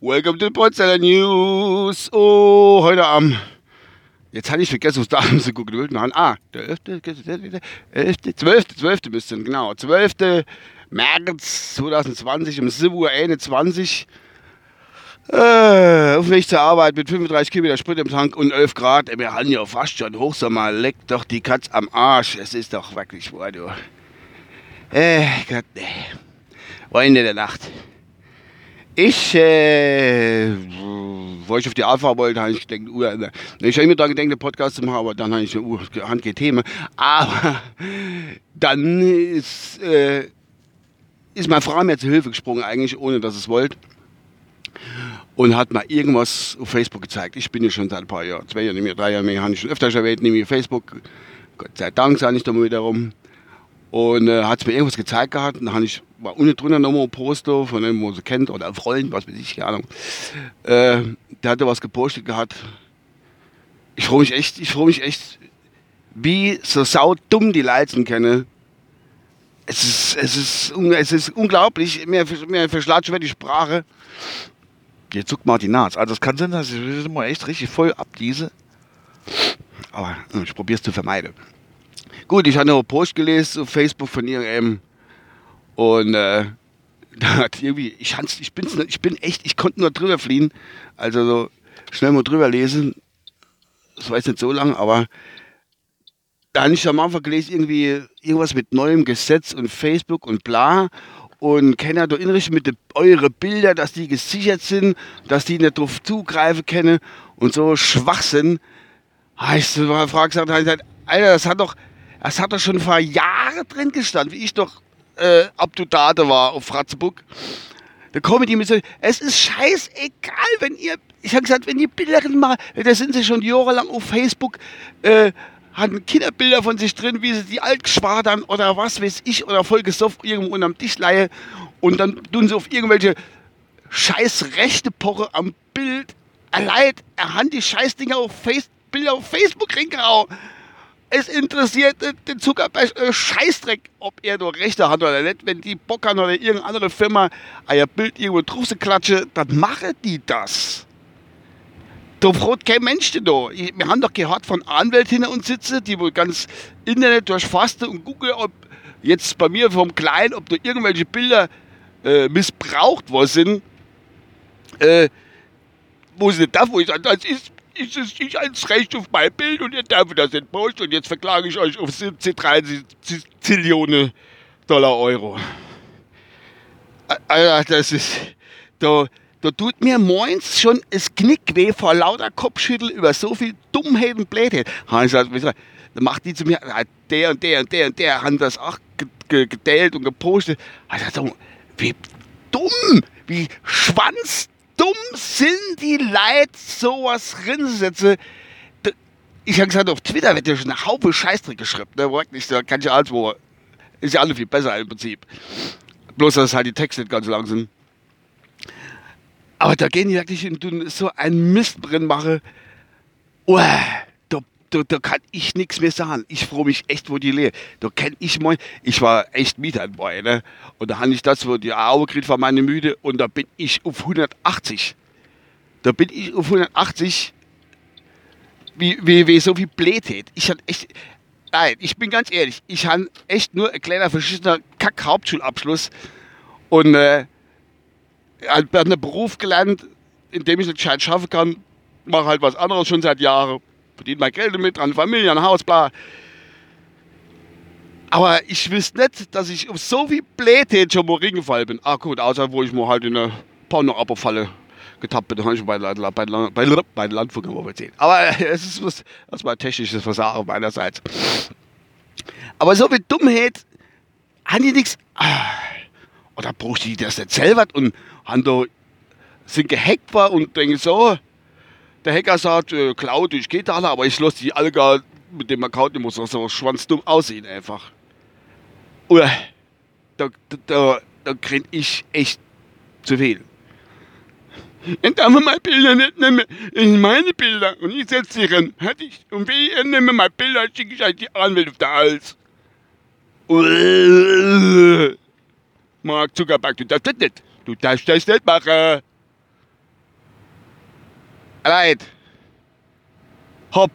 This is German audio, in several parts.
Welcome to Potsdamer News. Oh, heute am. Jetzt hatte ich vergessen, was da gucken. Wir machen. Ah, der 11. 11. 12. 12. müsste genau. 12. März 2020 um 7.21 Uhr. Äh, auf Weg zur Arbeit mit 35 Kilometer Sprit im Tank und 11 Grad. Wir haben ja fast schon Hochsommer. Leckt doch die Katz am Arsch. Es ist doch wirklich wahr, du. Äh, Gott, nee. Freunde der Nacht. Ich, äh, wo ich auf die Alpha wollte, habe ich gedacht, uh, ne. ich habe immer daran gedacht, einen Podcast zu machen, aber dann habe ich eine uh, Hand Themen. Aber dann ist, äh, ist meine Frau mir zur Hilfe gesprungen, eigentlich, ohne dass es wollte. Und hat mal irgendwas auf Facebook gezeigt. Ich bin ja schon seit ein paar Jahren, zwei Jahre nicht mehr, drei Jahre mehr, habe ich schon öfter erwähnt, nämlich Facebook. Gott sei Dank sage ich da mal wieder rum. Und äh, hat mir irgendwas gezeigt gehabt. Und dann habe ich war unten drunter nochmal ein Poster von dem, wo sie kennt, oder Freund, was weiß ich, keine Ahnung. Äh, der hatte was gepostet gehabt. Ich freue mich echt, ich freue mich echt, wie so sau dumm die Leute kennen. Es ist, es ist, es ist unglaublich. Mir, mir verschlagt schon die Sprache. Jetzt zuckt mal die Nase. Also es kann sein, dass ich immer echt richtig voll abdiese. Aber ich probiere es zu vermeiden. Gut, ich habe noch einen Post gelesen auf Facebook von irgendeinem und äh, da hat irgendwie, ich, ich, bin's, ich bin echt, ich konnte nur drüber fliehen. Also so schnell mal drüber lesen. Das war jetzt nicht so lang, aber da habe ich am Anfang gelesen, irgendwie irgendwas mit neuem Gesetz und Facebook und bla. Und kann ja da inrichten mit de, eure Bilder, dass die gesichert sind, dass die nicht drauf zugreifen können und so Schwachsinn. Heißt, ich frage gesagt, Alter, das hat doch, das hat doch schon vor Jahren drin gestanden, wie ich doch äh, up to date war auf Fratzeburg. Da kommen die mit so, es ist scheißegal, wenn ihr, ich habe gesagt, wenn ihr Bilder macht, da sind sie schon jahrelang auf Facebook, äh, hatten Kinderbilder von sich drin, wie sie die Altgeschwadern oder was weiß ich, oder voll gesoffen irgendwo unterm Tisch leihe und dann tun sie auf irgendwelche scheiß rechte Poche am Bild, allein, er hat die Scheißdinger auf Face, Bilder auf Facebook ringehauen es interessiert den Zuckerberg äh, Scheißdreck, ob er nur Rechte hat oder nicht. Wenn die Bock haben oder irgendeine andere Firma ein Bild irgendwo drauf zu klatschen, dann machen die das. Da freut kein Mensch da. Wir haben doch gehört von Anwälten hinter uns sitzen, die wohl ganz Internet durchfasste und gucken, ob jetzt bei mir vom Kleinen, ob da irgendwelche Bilder äh, missbraucht worden sind. Äh, wo sie nicht darf, wo ich sage, das ist ist es nicht als Recht auf mein Bild und ihr darf das nicht posten und jetzt verklage ich euch auf 17, 30 Zillionen Dollar Euro. Alter, das ist, da, da tut mir moins schon das Knick weh vor lauter Kopfschüttel über so viel Dummheit und Blödheit. Da macht die zu mir, der und der und der und der haben das auch geteilt und gepostet. Also, wie dumm, wie schwanz dumm sind die Leute, sowas rinsetzen. Ich habe gesagt, auf Twitter wird ja schon eine Haufe Scheißdreck geschrieben. Ne? Wirklich, da kann ich alles, wo. Ist ja alle viel besser im Prinzip. Bloß, dass halt die Texte nicht ganz lang sind. Aber da gehen die wirklich in so einen Mist drin mache. Uah da, da kann ich nichts mehr sagen. Ich freue mich echt, wo die leer. Da kenn ich mal, ich war echt Mieter dabei, ne? Und da habe ich das, wo die Augen gekriegt war meine Müde und da bin ich auf 180. Da bin ich auf 180, wie, wie, wie so viel Blätät. Ich hatte echt, nein, ich bin ganz ehrlich, ich habe echt nur ein kleiner verschissener Kack-Hauptschulabschluss und äh, einen Beruf gelernt, in dem ich nicht schaffen kann, mache halt was anderes schon seit Jahren verdient mein Geld damit, an Familie, an Haus, bla. Aber ich wüsste nicht, dass ich auf so viel Blähtät schon mal reingefallen bin. Ah gut, außer wo ich mal halt in eine Porno-Abo-Falle getappt bin. Da habe ich bei, bei, bei, bei, Landfunken mal erzählt. Aber es ist was, das war technisches Versagen meinerseits. Aber so viel Dummheit haben die nichts. Ah, oder braucht die das nicht selber und haben da, sind gehackt war und denken so, der Hacker sagt, äh, Cloud, ich gehe da, aber ich lasse die Alga mit dem Account, die muss auch so schwanzdumm aussehen einfach. Oder da, da, da, krieg ich echt zu viel. Ich darf meine Bilder nicht nehmen. Sind meine Bilder. Und ich setze sie rein. Hätte ich, und wie ich nehme meine Bilder, schicke ich euch die Anwälte auf den Hals. Mark Zuckerberg, du darfst das nicht. Du darfst das nicht machen. Leid. Hopp.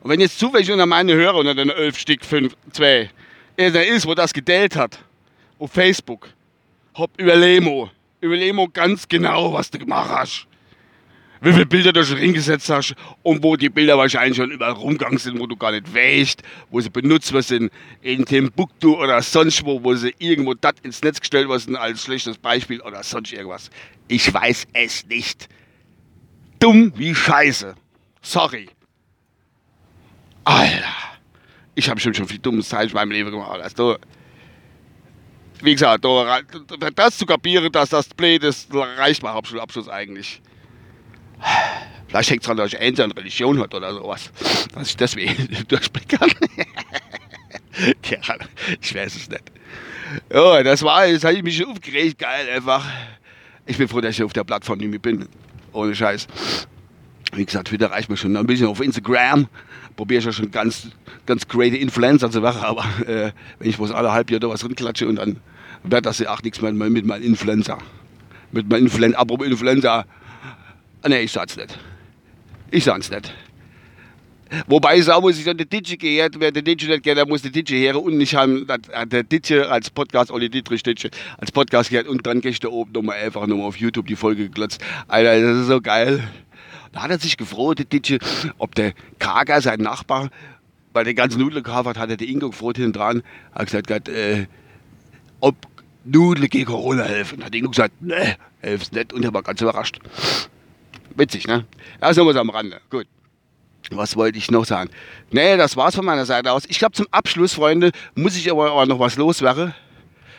Und wenn jetzt zufällig unter meine Hörer unter den 11 Stück 5, 2, der ist, wo das gedellt hat, auf Facebook, hopp, über Lemo. Über Lemo ganz genau, was du gemacht hast. Wie viele Bilder du schon hingesetzt hast und wo die Bilder wahrscheinlich schon überall rumgegangen sind, wo du gar nicht weißt, wo sie benutzt werden in Timbuktu oder sonst wo, wo sie irgendwo das ins Netz gestellt werden als schlechtes Beispiel oder sonst irgendwas. Ich weiß es nicht. Dumm wie Scheiße. Sorry. Alter. Ich habe schon schon viel dummes Teil in meinem Leben gemacht. Also, wie gesagt, das zu kapieren, dass das blöd ist, reicht mein Hauptschulabschluss eigentlich. Vielleicht hängt es daran, dass ich Eltern Religion hat oder sowas. Dass ich deswegen durchblicken kann. ja, ich weiß es nicht. Ja, das war, jetzt habe ich mich aufgeregt, geil einfach. Ich bin froh, dass ich auf der Plattform nicht mehr bin. Ohne Scheiß. Wie gesagt, Twitter reicht mir schon ein bisschen auf Instagram. Probiere ich ja schon ganz, ganz great Influencer zu machen, aber äh, wenn ich bloß alle halb Jahr da was rinklatsche und dann wird das ja auch nichts mehr mit meinem Influencer. Mit meinem Influencer, apropos Influencer. Nee, ich sag's nicht. Ich sag's nicht. Wobei sagen muss, ich an der Ditsche gehört, wer der Ditsche nicht kennt, der muss der Ditsche her und ich habe der Ditsche als Podcast, Olli Dietrich Ditsche, als Podcast gehört und dann du oben nochmal einfach nochmal auf YouTube die Folge geglotzt. Alter, das ist so geil. Da hat er sich gefreut, der Ditsche, ob der Kager, sein Nachbar, weil der ganze Nudeln gekauft hat, hat er der Ingo gefreut hinten dran, hat gesagt, äh, ob Nudeln gegen Corona helfen. Hat Ingo gesagt, ne, hilft's nicht und er war ganz überrascht. Witzig, ne? Ist nur was am Rande. Gut. Was wollte ich noch sagen? Nee, das war's von meiner Seite aus. Ich glaube, zum Abschluss, Freunde, muss ich aber, aber noch was loswerden.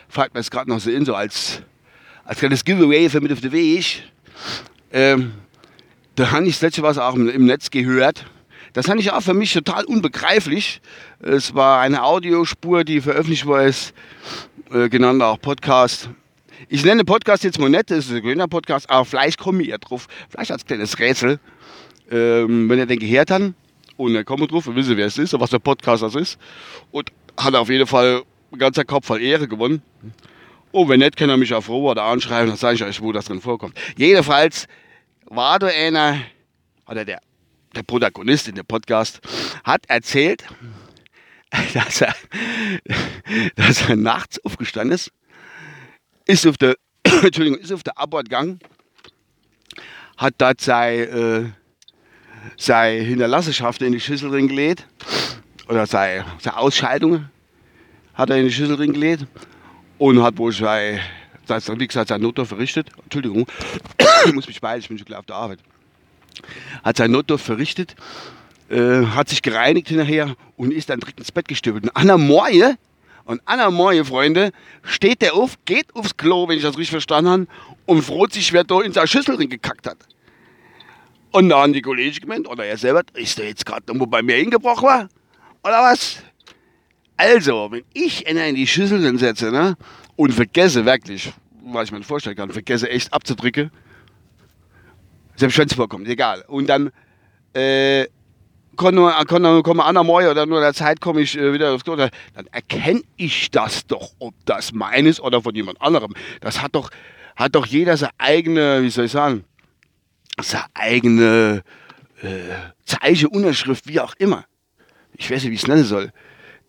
Fällt mir jetzt gerade noch so in, so als, als kleines Giveaway für mit auf den Weg. Ähm, da habe ich das letzte was auch im Netz gehört. Das fand ich auch für mich total unbegreiflich. Es war eine Audiospur, die veröffentlicht ist, äh, genannt auch Podcast. Ich nenne Podcast jetzt mal nicht, das ist ein grüner Podcast, aber vielleicht komme ich ja drauf. Vielleicht als kleines Rätsel. Ähm, wenn ihr den gehört habt und dann kommt drauf und wissen, wer es ist und was der Podcast das ist. Und hat auf jeden Fall ein ganzer Kopf voll Ehre gewonnen. Und wenn nicht, kann er mich auch froh oder anschreiben, dann sage ich euch, wo das drin vorkommt. Jedenfalls war da einer, oder der, der Protagonist in dem Podcast, hat erzählt, dass er, dass er nachts aufgestanden ist, ist auf der, Entschuldigung, ist auf der Abfahrtgang, hat dort sein, äh, seine Hinterlassenschaft in die Schüssel drin gelegt, oder seine, seine Ausscheidungen hat er in die Schüssel drin gelegt und hat wohl sein, wie gesagt, sein Notdorf verrichtet. Entschuldigung, ich muss mich beeilen, ich bin schon gleich auf der Arbeit. Hat sein Notdorf verrichtet, äh, hat sich gereinigt hinterher und ist dann direkt ins Bett gestürmt. Und Anna Moje, und Anna Moje, Freunde, steht der auf, geht aufs Klo, wenn ich das richtig verstanden habe, und freut sich, wer da in seine Schüssel drin gekackt hat. Und dann haben die Kollegen gemeint, oder er selber, ist der jetzt gerade irgendwo bei mir hingebrochen war? Oder was? Also, wenn ich einer in die Schüssel setze, ne, und vergesse wirklich, was ich mir nicht vorstellen kann, vergesse echt abzudrücken, selbst wenn es vorkommt, egal. Und dann, äh, kann nur, kann nur kommen an Morgen oder nur der Zeit komme ich äh, wieder aufs Klo, dann erkenne ich das doch, ob das meines oder von jemand anderem. Das hat doch, hat doch jeder seine eigene, wie soll ich sagen, seine eigene äh, Zeichen, Unterschrift, wie auch immer. Ich weiß nicht, wie ich es nennen soll.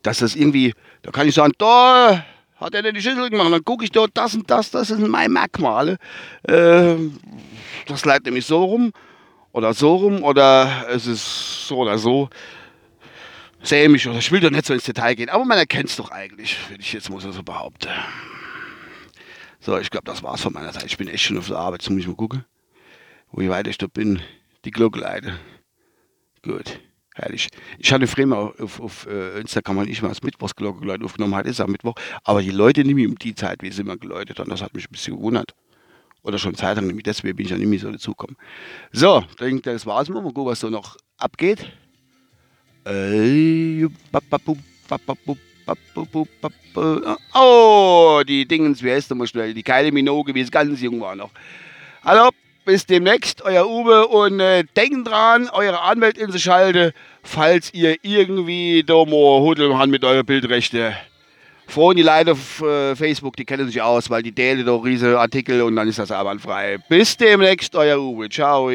Dass das irgendwie, da kann ich sagen, da hat er denn die Schüssel gemacht, dann gucke ich dort, das und das, das sind meine Merkmale. Äh, das leitet nämlich so rum oder so rum oder es ist so oder so. Sämisch oder ich will doch nicht so ins Detail gehen, aber man erkennt es doch eigentlich, wenn ich jetzt mal so behaupte. So, ich glaube, das war's von meiner Seite. Ich bin echt schon auf der Arbeit, jetzt muss ich mal gucken wie weit ich da bin, die Glocke leite. Gut, herrlich. Ich hatte früher mal auf, auf uh, Instagram mal ich mal als Mittwochsglocke geläutet aufgenommen, heute ist am Mittwoch, aber die Leute nicht mehr um die Zeit, wie sie immer geläutet haben, das hat mich ein bisschen gewundert. Oder schon Zeit lang nämlich, deswegen bin ich ja nicht mehr so dazugekommen. So, denke, das war's mal. Mal gucken, was so noch abgeht. Oh, die Dingens, wie heißt der mal schnell? Die Keile Minoge, wie es ganz jung war noch. Hallo, bis demnächst, euer Uwe. Und äh, denkt dran, eure Anwältin zu schalten, falls ihr irgendwie Hudeln habt mit euren Bildrechte. Frauen, die Leute auf äh, Facebook, die kennen sich aus, weil die teilen doch riesige Artikel und dann ist das einwandfrei. Bis demnächst, euer Uwe. Ciao.